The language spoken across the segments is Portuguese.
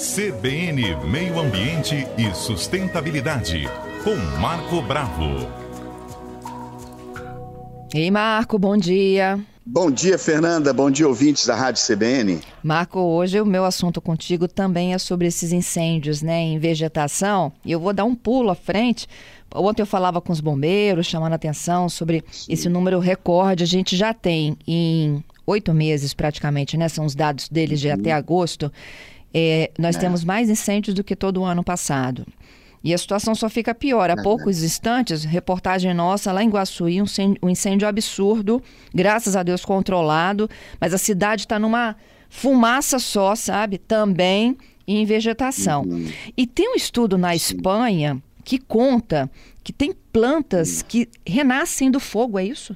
CBN Meio Ambiente e Sustentabilidade, com Marco Bravo. Ei, Marco, bom dia. Bom dia, Fernanda. Bom dia, ouvintes da Rádio CBN. Marco, hoje o meu assunto contigo também é sobre esses incêndios né, em vegetação. E eu vou dar um pulo à frente. Ontem eu falava com os bombeiros, chamando atenção sobre Sim. esse número recorde. A gente já tem em oito meses praticamente, né? São os dados deles de uhum. até agosto. É, nós é. temos mais incêndios do que todo o ano passado. E a situação só fica pior. Há é poucos instantes, reportagem nossa lá em Guaçuí, um incêndio, um incêndio absurdo, graças a Deus controlado, mas a cidade está numa fumaça só, sabe? Também em vegetação. Uhum. E tem um estudo na. Espanha que conta que tem plantas que renascem do fogo, é isso?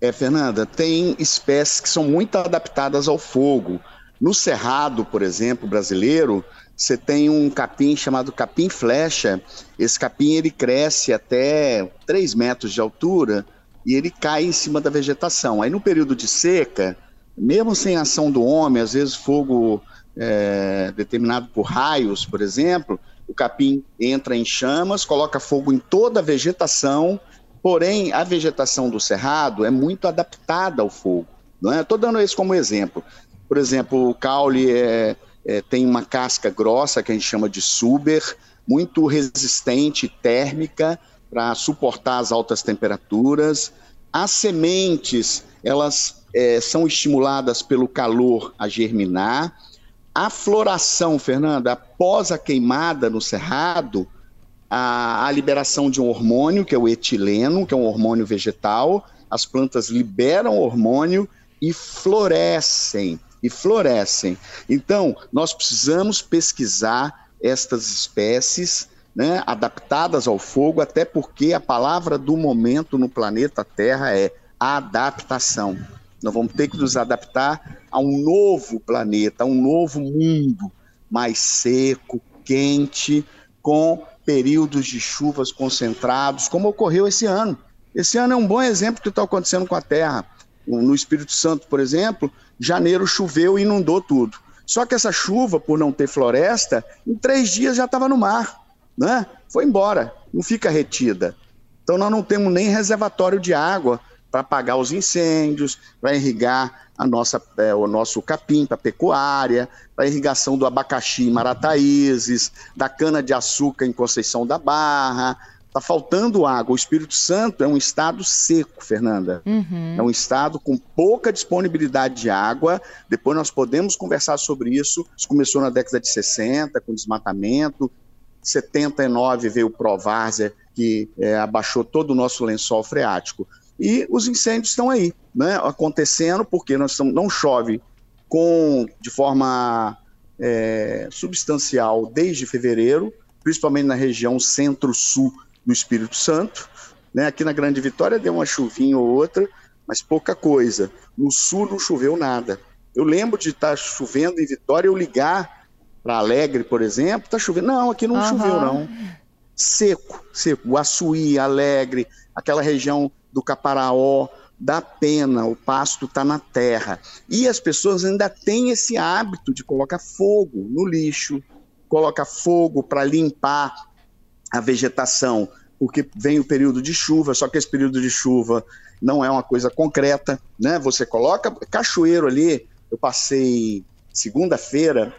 É, Fernanda, tem espécies que são muito adaptadas ao fogo. No cerrado, por exemplo, brasileiro, você tem um capim chamado capim flecha. Esse capim ele cresce até 3 metros de altura e ele cai em cima da vegetação. Aí no período de seca, mesmo sem ação do homem, às vezes fogo é, determinado por raios, por exemplo, o capim entra em chamas, coloca fogo em toda a vegetação Porém, a vegetação do cerrado é muito adaptada ao fogo. É? Estou dando isso como exemplo. Por exemplo, o caule é, é, tem uma casca grossa que a gente chama de suber, muito resistente térmica para suportar as altas temperaturas. As sementes, elas é, são estimuladas pelo calor a germinar. A floração, Fernanda, após a queimada no cerrado, a, a liberação de um hormônio, que é o etileno, que é um hormônio vegetal. As plantas liberam hormônio e florescem, e florescem. Então, nós precisamos pesquisar estas espécies né, adaptadas ao fogo, até porque a palavra do momento no planeta Terra é adaptação. Nós vamos ter que nos adaptar a um novo planeta, a um novo mundo mais seco, quente, com períodos de chuvas concentrados, como ocorreu esse ano. Esse ano é um bom exemplo do que está acontecendo com a Terra. No Espírito Santo, por exemplo, janeiro choveu e inundou tudo. Só que essa chuva, por não ter floresta, em três dias já estava no mar, né? Foi embora, não fica retida. Então nós não temos nem reservatório de água para apagar os incêndios, para irrigar a nossa, é, o nosso capim para pecuária, para irrigação do abacaxi em Marataízes, da cana-de-açúcar em Conceição da Barra. Está faltando água. O Espírito Santo é um estado seco, Fernanda. Uhum. É um estado com pouca disponibilidade de água. Depois nós podemos conversar sobre isso. Isso começou na década de 60, com desmatamento. 79 veio o Provárzia, que é, abaixou todo o nosso lençol freático. E os incêndios estão aí, né, acontecendo, porque nós estamos, não chove com, de forma é, substancial desde fevereiro, principalmente na região centro-sul do Espírito Santo. Né? Aqui na Grande Vitória deu uma chuvinha ou outra, mas pouca coisa. No sul não choveu nada. Eu lembro de estar chovendo em Vitória, eu ligar para Alegre, por exemplo, está chovendo. Não, aqui não uhum. choveu, não. Seco, seco. O Açuí, Alegre, aquela região do Caparaó, da pena, o pasto está na terra. E as pessoas ainda têm esse hábito de colocar fogo no lixo, coloca fogo para limpar a vegetação, porque vem o período de chuva, só que esse período de chuva não é uma coisa concreta, né? Você coloca cachoeiro ali, eu passei segunda-feira,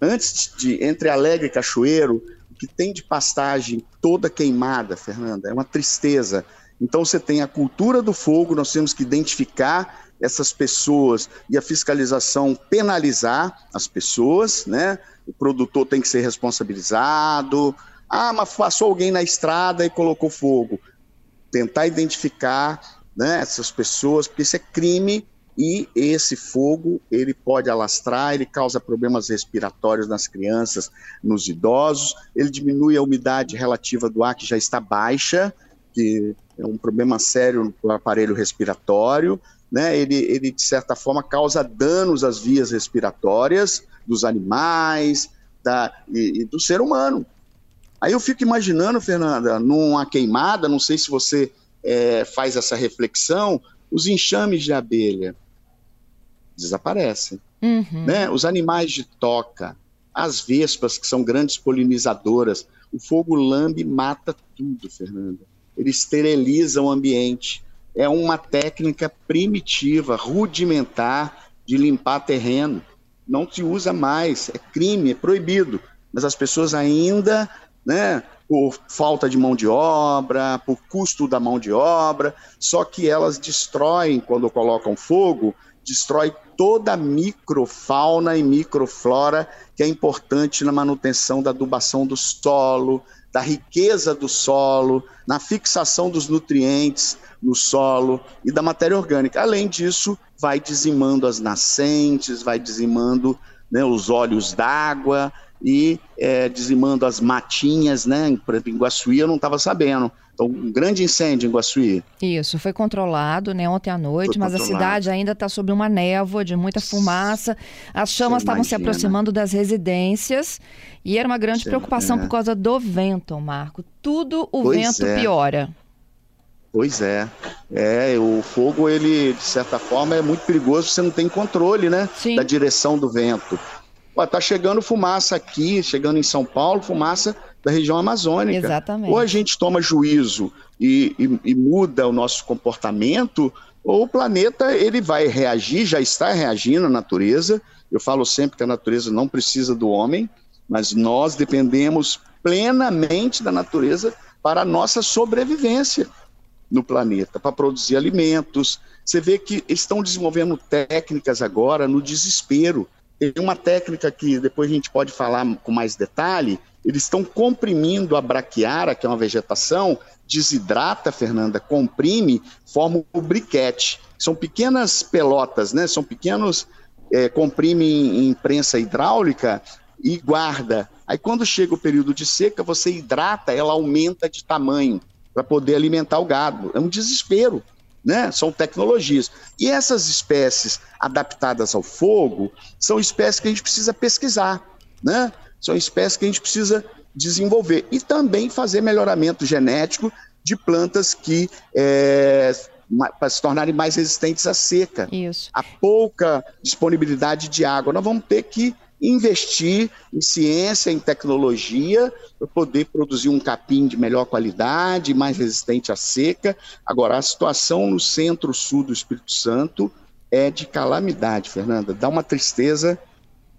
antes de entre Alegre e Cachoeiro, o que tem de pastagem toda queimada, Fernanda, é uma tristeza. Então você tem a cultura do fogo, nós temos que identificar essas pessoas e a fiscalização penalizar as pessoas, né? O produtor tem que ser responsabilizado. Ah, mas passou alguém na estrada e colocou fogo. Tentar identificar né, essas pessoas, porque isso é crime e esse fogo ele pode alastrar, ele causa problemas respiratórios nas crianças, nos idosos, ele diminui a umidade relativa do ar que já está baixa, que é um problema sério no aparelho respiratório, né? Ele, ele de certa forma causa danos às vias respiratórias dos animais da, e, e do ser humano. Aí eu fico imaginando, Fernanda, numa queimada, não sei se você é, faz essa reflexão, os enxames de abelha desaparecem. Uhum. Né? Os animais de toca, as vespas, que são grandes polinizadoras. O fogo lambe mata tudo, Fernanda. Ele esteriliza o ambiente. É uma técnica primitiva, rudimentar de limpar terreno. Não se usa mais, é crime, é proibido. Mas as pessoas ainda, né, por falta de mão de obra, por custo da mão de obra, só que elas destroem, quando colocam fogo, destrói toda a microfauna e microflora que é importante na manutenção da adubação do solo, da riqueza do solo, na fixação dos nutrientes no solo e da matéria orgânica. Além disso, vai dizimando as nascentes, vai dizimando né, os olhos d'água e é, dizimando as matinhas, né? Por exemplo, em Guaçuí eu não estava sabendo. Então, um grande incêndio em Guaçuí. Isso, foi controlado né, ontem à noite, foi mas controlado. a cidade ainda está sob uma névoa de muita fumaça. As chamas estavam se aproximando das residências e era uma grande Você, preocupação é. por causa do vento, Marco. Tudo o pois vento é. piora. Pois é. É, o fogo, ele, de certa forma, é muito perigoso, você não tem controle, né? Sim. Da direção do vento. Ó, tá chegando fumaça aqui, chegando em São Paulo, fumaça da região amazônica. Exatamente. Ou a gente toma juízo e, e, e, muda o nosso comportamento, ou o planeta ele vai reagir, já está reagindo a natureza. Eu falo sempre que a natureza não precisa do homem, mas nós dependemos plenamente da natureza para a nossa sobrevivência no planeta, para produzir alimentos. Você vê que estão desenvolvendo técnicas agora no desespero. Tem uma técnica que depois a gente pode falar com mais detalhe, eles estão comprimindo a braquiara, que é uma vegetação, desidrata, Fernanda, comprime, forma o briquete. São pequenas pelotas, né? São pequenos, é, comprime em, em prensa hidráulica e guarda. Aí quando chega o período de seca, você hidrata, ela aumenta de tamanho para poder alimentar o gado. É um desespero. Né? São tecnologias. E essas espécies adaptadas ao fogo são espécies que a gente precisa pesquisar, né? São espécies que a gente precisa desenvolver e também fazer melhoramento genético de plantas que é, para se tornarem mais resistentes à seca, Isso. a pouca disponibilidade de água. Nós vamos ter que investir em ciência, em tecnologia, para poder produzir um capim de melhor qualidade, mais resistente à seca. Agora, a situação no centro-sul do Espírito Santo é de calamidade, Fernanda. Dá uma tristeza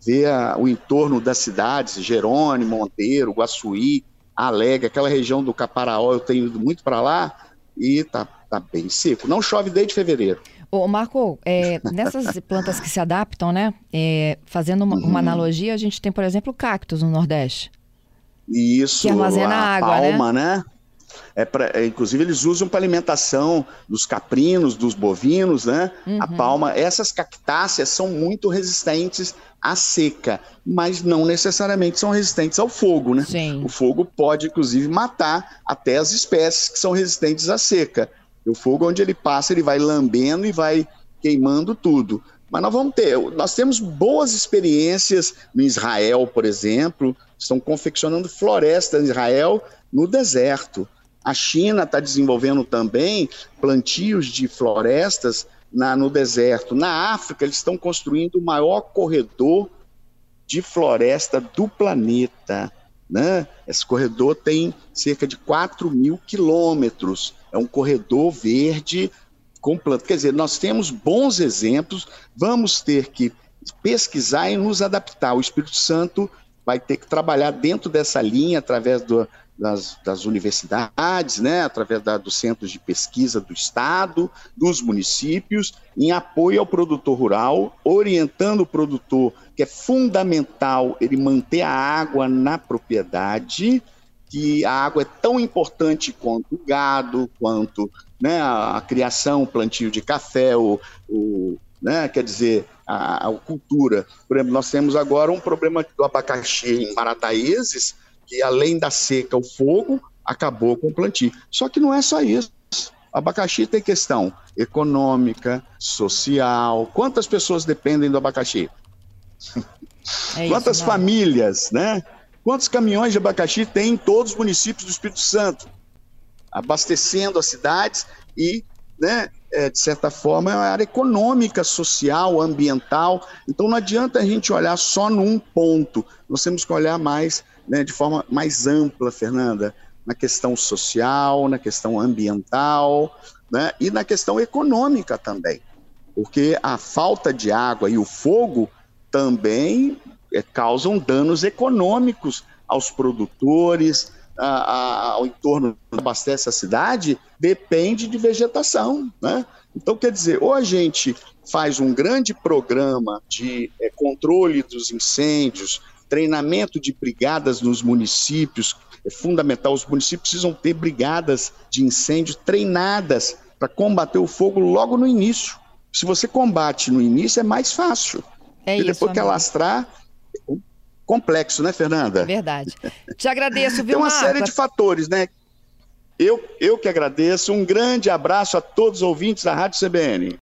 ver a, o entorno das cidades, Jerônimo, Monteiro, Guaçuí, Alegre, aquela região do Caparaó, eu tenho ido muito para lá e tá, tá bem seco. Não chove desde fevereiro. Ô, Marco, é, nessas plantas que se adaptam, né? É, fazendo uma, uhum. uma, analogia, a gente tem, por exemplo, cactos no Nordeste. Isso, que armazena a água, palma, né? né? É pra, é, inclusive, eles usam para alimentação dos caprinos, dos bovinos, né? Uhum. A palma. Essas cactáceas são muito resistentes à seca, mas não necessariamente são resistentes ao fogo, né? Sim. O fogo pode, inclusive, matar até as espécies que são resistentes à seca. O fogo, onde ele passa, ele vai lambendo e vai queimando tudo. Mas nós vamos ter, nós temos boas experiências no Israel, por exemplo, estão confeccionando florestas em Israel no deserto. A China está desenvolvendo também plantios de florestas na, no deserto. Na África, eles estão construindo o maior corredor de floresta do planeta. Né? Esse corredor tem cerca de 4 mil quilômetros. É um corredor verde com planta. Quer dizer, nós temos bons exemplos, vamos ter que pesquisar e nos adaptar. O Espírito Santo vai ter que trabalhar dentro dessa linha através do, das, das, universidades, né, através da, dos centros de pesquisa do Estado, dos municípios, em apoio ao produtor rural, orientando o produtor, que é fundamental ele manter a água na propriedade, que a água é tão importante quanto o gado, quanto né, a, criação, o plantio de café, o, o né, quer dizer, a, a, cultura. Por exemplo, nós temos agora um problema do abacaxi em Marataízes, que além da seca, o fogo acabou com o plantio. Só que não é só isso. O abacaxi tem questão econômica, social. Quantas pessoas dependem do abacaxi? É Quantas isso, famílias, né? Quantos caminhões de abacaxi tem em todos os municípios do Espírito Santo? Abastecendo as cidades e né, é, de certa forma, é uma área econômica, social, ambiental. Então não adianta a gente olhar só num ponto. Nós temos que olhar mais, né, de forma mais ampla, Fernanda, na questão social, na questão ambiental, né, e na questão econômica também. Porque a falta de água e o fogo também é, causam danos econômicos aos produtores, a, a, ao entorno que abastece a cidade, depende de vegetação. Né? Então, quer dizer, ou a gente faz um grande programa de é, controle dos incêndios, treinamento de brigadas nos municípios, é fundamental, os municípios precisam ter brigadas de incêndio treinadas para combater o fogo logo no início. Se você combate no início, é mais fácil. É e isso, depois que alastrar, complexo, né, Fernanda? Verdade. Te agradeço, viu, Tem uma série de fatores, né? Eu, eu que agradeço. Um grande abraço a todos os ouvintes da Rádio CBN.